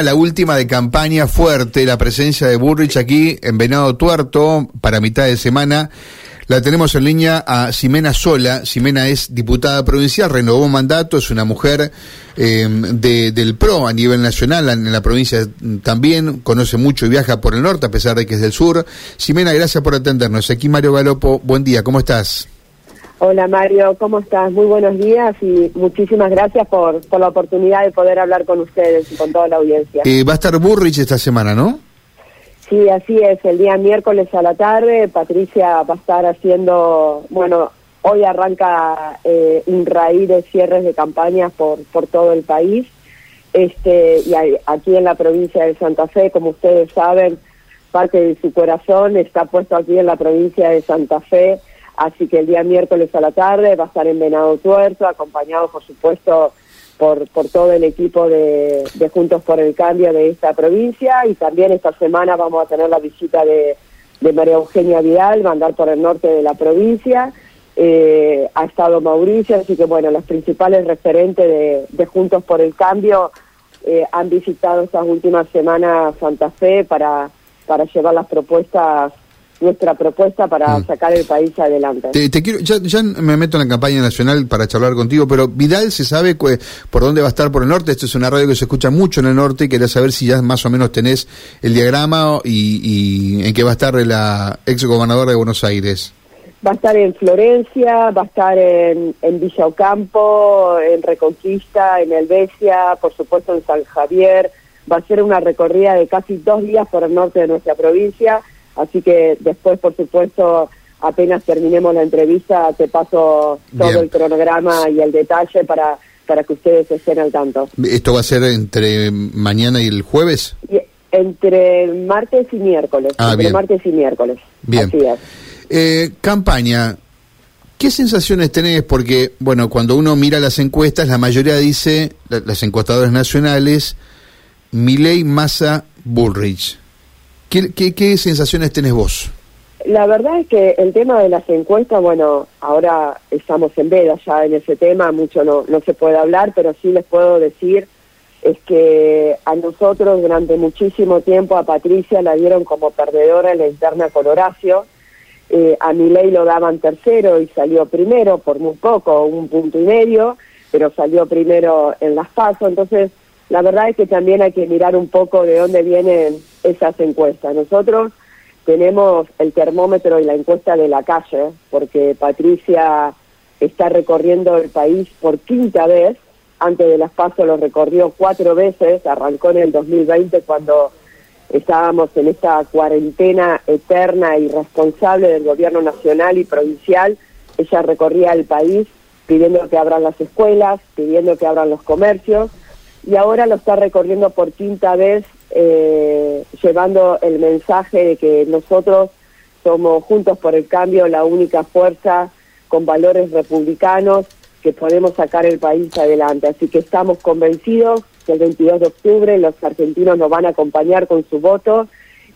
La última de campaña fuerte, la presencia de Burrich aquí en Venado Tuerto para mitad de semana. La tenemos en línea a Ximena Sola. Ximena es diputada provincial, renovó mandato, es una mujer eh, del PRO a nivel nacional, en la provincia también, conoce mucho y viaja por el norte a pesar de que es del sur. Ximena, gracias por atendernos. Aquí Mario Galopo, buen día, ¿cómo estás? Hola Mario, ¿cómo estás? Muy buenos días y muchísimas gracias por, por la oportunidad de poder hablar con ustedes y con toda la audiencia. Eh, va a estar Burrich esta semana, ¿no? Sí, así es, el día miércoles a la tarde Patricia va a estar haciendo, bueno, hoy arranca eh, un raíz de cierres de campañas por, por todo el país. Este, y aquí en la provincia de Santa Fe, como ustedes saben, parte de su corazón está puesto aquí en la provincia de Santa Fe Así que el día miércoles a la tarde va a estar en Venado Tuerto, acompañado por supuesto por, todo el equipo de, Juntos por el Cambio de esta provincia y también esta semana vamos a tener la visita de, María Eugenia Vidal, va a andar por el norte de la provincia. Eh, ha estado Mauricio, así que bueno, los principales referentes de, Juntos por el Cambio eh, han visitado estas últimas semanas Santa Fe para, para llevar las propuestas nuestra propuesta para mm. sacar el país adelante. Te, quiero, ya, ya, me meto en la campaña nacional para charlar contigo, pero Vidal se sabe por dónde va a estar por el norte. Esto es una radio que se escucha mucho en el norte y quería saber si ya más o menos tenés el diagrama y, en qué va a estar la ex gobernadora de Buenos Aires. Va a estar en Florencia, va a estar en, en Villa Ocampo, en Reconquista, en Helvecia, por supuesto en San Javier. Va a ser una recorrida de casi dos días por el norte de nuestra provincia Así que después, por supuesto, apenas terminemos la entrevista, te paso todo el cronograma y el detalle para, para que ustedes estén al tanto. ¿Esto va a ser entre mañana y el jueves? entre martes y miércoles. Ah, entre martes y miércoles. Bien. Eh, campaña. ¿Qué sensaciones tenés? Porque, bueno, cuando uno mira las encuestas, la mayoría dice, las encuestadoras nacionales, Milei, Massa, Bullrich. ¿Qué, sensaciones tenés vos? La verdad es que el tema de las encuestas, bueno, ahora estamos en veda ya en ese tema, mucho no, se puede hablar, pero sí les puedo decir es que a nosotros durante muchísimo tiempo a Patricia la dieron como perdedora en la interna con Horacio, eh, a ley lo daban tercero y salió primero por muy poco, un punto y medio, pero salió primero en las pasos, entonces la verdad es que también hay que mirar un poco de dónde vienen esas encuestas. Nosotros tenemos el termómetro y la encuesta de la calle, porque Patricia está recorriendo el país por quinta vez. Antes de las pasos lo recorrió cuatro veces, arrancó en el 2020 cuando estábamos en esta cuarentena eterna y responsable del gobierno nacional y provincial. Ella recorría el país pidiendo que abran las escuelas, pidiendo que abran los comercios y ahora lo está recorriendo por quinta vez, eh, llevando el mensaje de que nosotros somos Juntos por el Cambio la única fuerza con valores republicanos que podemos sacar el país adelante. Así que estamos convencidos que el 22 de octubre los argentinos nos van a acompañar con su voto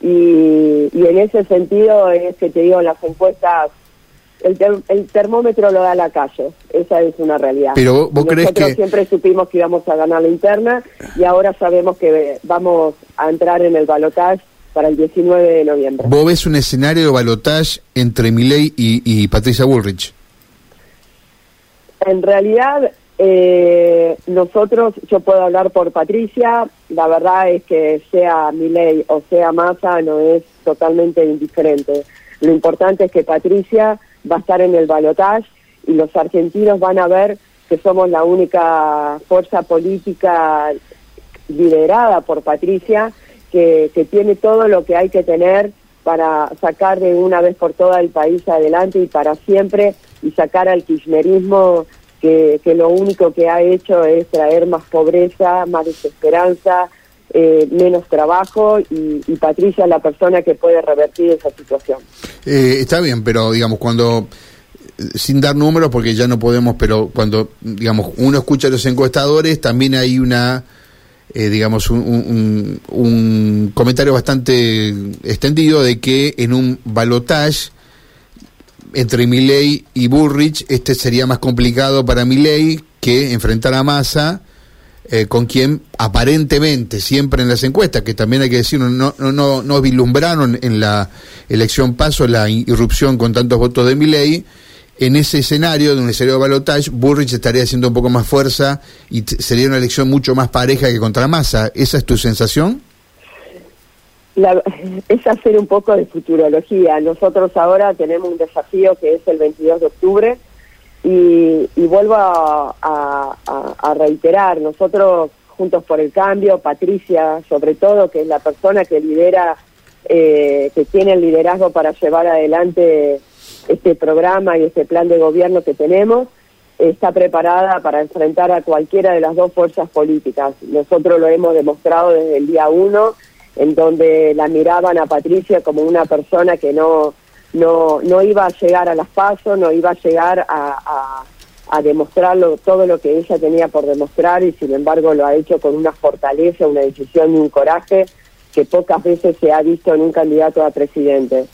y, y en ese sentido es que te digo, las encuestas el, termómetro lo da la calle, esa es una realidad. Pero vos crees Nosotros siempre supimos que íbamos a ganar la interna y ahora sabemos que vamos a entrar en el balotaje para el 19 de noviembre. ¿Vos ves un escenario de balotaje entre Milei y, Patricia Bullrich? En realidad, eh, nosotros, yo puedo hablar por Patricia, la verdad es que sea Milei o sea Massa no es totalmente indiferente. Lo importante es que Patricia va a estar en el balotaje y los argentinos van a ver que somos la única fuerza política liderada por Patricia que, que tiene todo lo que hay que tener para sacar de una vez por todas el país adelante y para siempre y sacar al kirchnerismo que, que lo único que ha hecho es traer más pobreza, más desesperanza, eh, menos trabajo y, Patricia es la persona que puede revertir esa situación. Eh, está bien, pero digamos, cuando, sin dar números, porque ya no podemos, pero cuando, digamos, uno escucha a los encuestadores, también hay una, eh, digamos, un, un, comentario bastante extendido de que en un balotage entre Milley y Bullrich, este sería más complicado para Milley que enfrentar a Massa eh, con quien aparentemente siempre en las encuestas, que también hay que decir, no, no, no, no vislumbraron en la elección paso la irrupción con tantos votos de Milei, en ese escenario, de un escenario de balotage, Burrich estaría haciendo un poco más fuerza y sería una elección mucho más pareja que contra Massa. ¿Esa es tu sensación? es hacer un poco de futurología. Nosotros ahora tenemos un desafío que es el 22 de octubre y, vuelvo a, reiterar, nosotros Juntos por el Cambio, Patricia sobre todo, que es la persona que lidera, eh, que tiene el liderazgo para llevar adelante este programa y este plan de gobierno que tenemos, está preparada para enfrentar a cualquiera de las dos fuerzas políticas. Nosotros lo hemos demostrado desde el día uno, en donde la miraban a Patricia como una persona que no, no, no iba a llegar a las pasos, no iba a llegar a, a, demostrar todo lo que ella tenía por demostrar y sin embargo lo ha hecho con una fortaleza, una decisión y un coraje que pocas veces se ha visto en un candidato a presidente.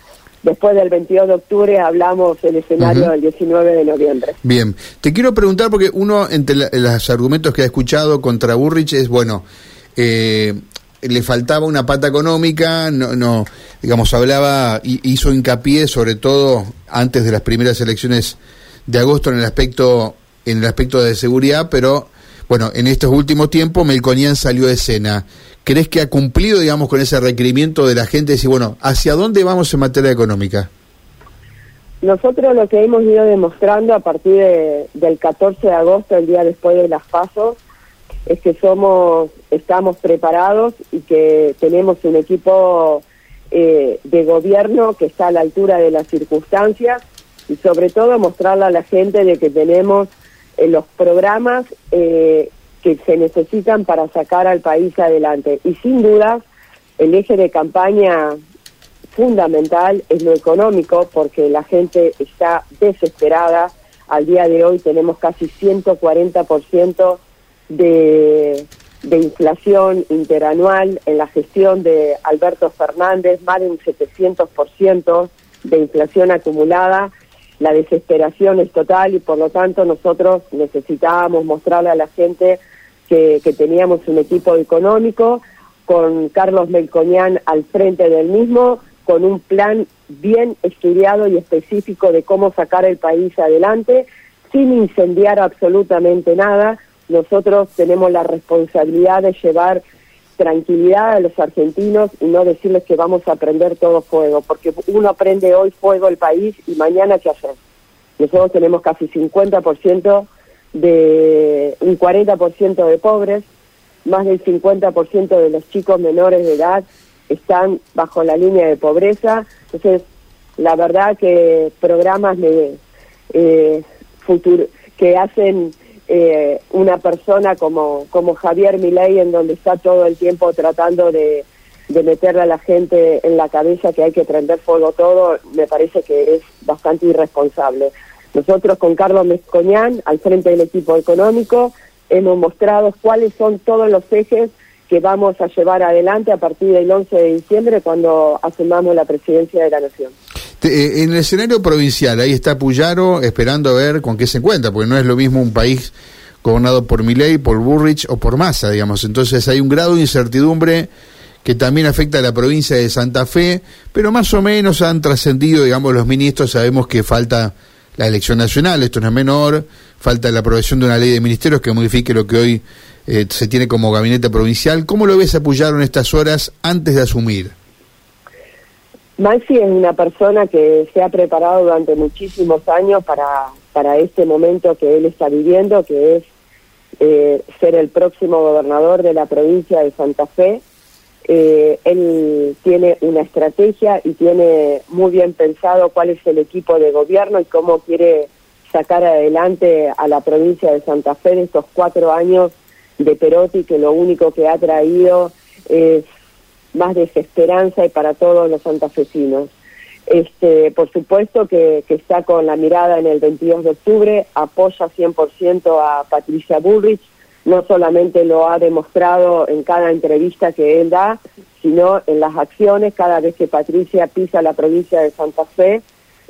Después del 22 de octubre hablamos el escenario del 19 de noviembre. Bien, te quiero preguntar porque uno entre los argumentos que ha escuchado contra Burrich es, bueno, eh, le faltaba una pata económica, no, no digamos, hablaba, hizo hincapié sobre todo antes de las primeras elecciones de agosto en el aspecto, en el aspecto de seguridad, pero bueno, en estos últimos tiempos Melconian salió de escena. ¿Crees que ha cumplido, digamos, con ese requerimiento de la gente de decir, bueno, ¿hacia dónde vamos en materia económica? Nosotros lo que hemos ido demostrando a partir del 14 de agosto, el día después de las pasos, es que somos, estamos preparados y que tenemos un equipo eh, de gobierno que está a la altura de las circunstancias y sobre todo mostrarle a la gente de que tenemos eh, los programas eh, que se necesitan para sacar al país adelante. Y sin duda, el eje de campaña fundamental es lo económico, porque la gente está desesperada. Al día de hoy tenemos casi 140% de, inflación interanual en la gestión de Alberto Fernández, más de un 700% de inflación acumulada la desesperación es total y por lo tanto nosotros necesitábamos mostrarle a la gente que, teníamos un equipo económico con Carlos Melcoñán al frente del mismo, con un plan bien estudiado y específico de cómo sacar el país adelante, sin incendiar absolutamente nada. Nosotros tenemos la responsabilidad de llevar tranquilidad a los argentinos y no decirles que vamos a prender todo fuego, porque uno prende hoy fuego el país y mañana qué hacer. Nosotros tenemos casi 50% de un 40% de pobres, más del 50% de los chicos menores de edad están bajo la línea de pobreza. Entonces, la verdad que programas de eh, futuro que hacen eh, una persona como, como Javier Milei, en donde está todo el tiempo tratando de, de meterle a la gente en la cabeza que hay que prender fuego todo, me parece que es bastante irresponsable. Nosotros con Carlos Mezcoñán, al frente del equipo económico, hemos mostrado cuáles son todos los ejes que vamos a llevar adelante a partir del 11 de diciembre cuando asumamos la presidencia de la Nación. Eh, en el escenario provincial, ahí está Puyaro esperando a ver con qué se encuentra, porque no es lo mismo un país gobernado por Milei, por Burrich o por Massa, digamos. Entonces hay un grado de incertidumbre que también afecta a la provincia de Santa Fe, pero más o menos han trascendido, digamos, los ministros, sabemos que falta la elección nacional, esto no es menor, falta la aprobación de una ley de ministerios que modifique lo que hoy eh, se tiene como gabinete provincial. ¿Cómo lo ves apoyar en estas horas antes de asumir? Maxi es una persona que se ha preparado durante muchísimos años para, para este momento que él está viviendo, que es eh, ser el próximo gobernador de la provincia de Santa Fe. Eh, él tiene una estrategia y tiene muy bien pensado cuál es el equipo de gobierno y cómo quiere sacar adelante a la provincia de Santa Fe en estos cuatro años de Perotti, que lo único que ha traído es más desesperanza y para todos los santafesinos. Este, por supuesto que, está con la mirada en el 22 de octubre, apoya 100% a Patricia Bullrich, no solamente lo ha demostrado en cada entrevista que él da, sino en las acciones, cada vez que Patricia pisa la provincia de Santa Fe,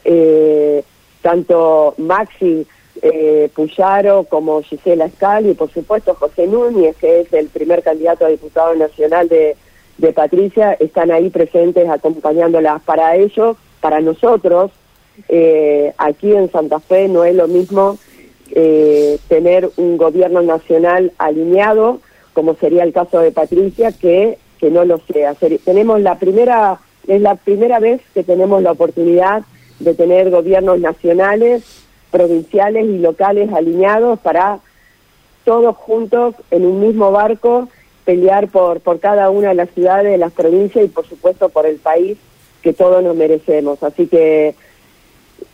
eh, tanto Maxi eh, Puyaro como Gisela Scali y por supuesto José Núñez, que es el primer candidato a diputado nacional de, de Patricia, están ahí presentes acompañándolas. Para ellos, para nosotros, eh, aquí en Santa Fe no es lo mismo eh, tener un gobierno nacional alineado, como sería el caso de Patricia, que, que no lo sea. Tenemos la primera, es la primera vez que tenemos la oportunidad de tener gobiernos nacionales, provinciales y locales alineados para todos juntos en un mismo barco pelear por, por cada una de las ciudades, de las provincias y por supuesto por el país que todos nos merecemos. Así que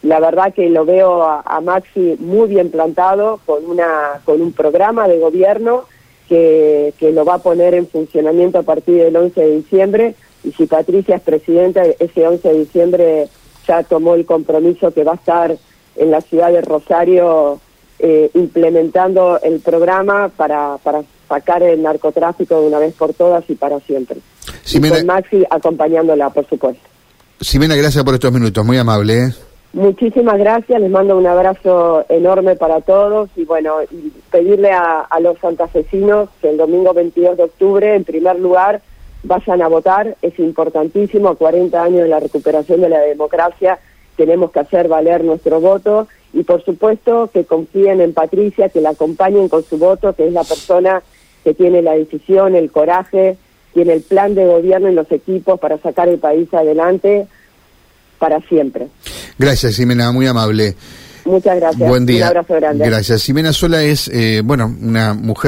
la verdad que lo veo a, Maxi muy bien plantado con, una, con un programa de gobierno que, que lo va a poner en funcionamiento a partir del 11 de diciembre y si Patricia es presidenta, ese 11 de diciembre ya tomó el compromiso que va a estar en la ciudad de Rosario eh, implementando el programa para, para sacar el narcotráfico de una vez por todas y para siempre. con Maxi acompañándola, por supuesto. Ximena, gracias por estos minutos, muy amable. ¿eh? Muchísimas gracias, les mando un abrazo enorme para todos y bueno, pedirle a, a los santafesinos que el domingo 22 de octubre, en primer lugar, vayan a votar, es importantísimo, a 40 años de la recuperación de la democracia, tenemos que hacer valer nuestro voto y por supuesto que confíen en Patricia, que la acompañen con su voto, que es la persona que tiene la decisión, el coraje, tiene el plan de gobierno y los equipos para sacar el país adelante para siempre. Gracias, Ximena, muy amable. Muchas gracias. Buen día. Un abrazo grande. Gracias. Ximena Sola es, eh, bueno, una mujer.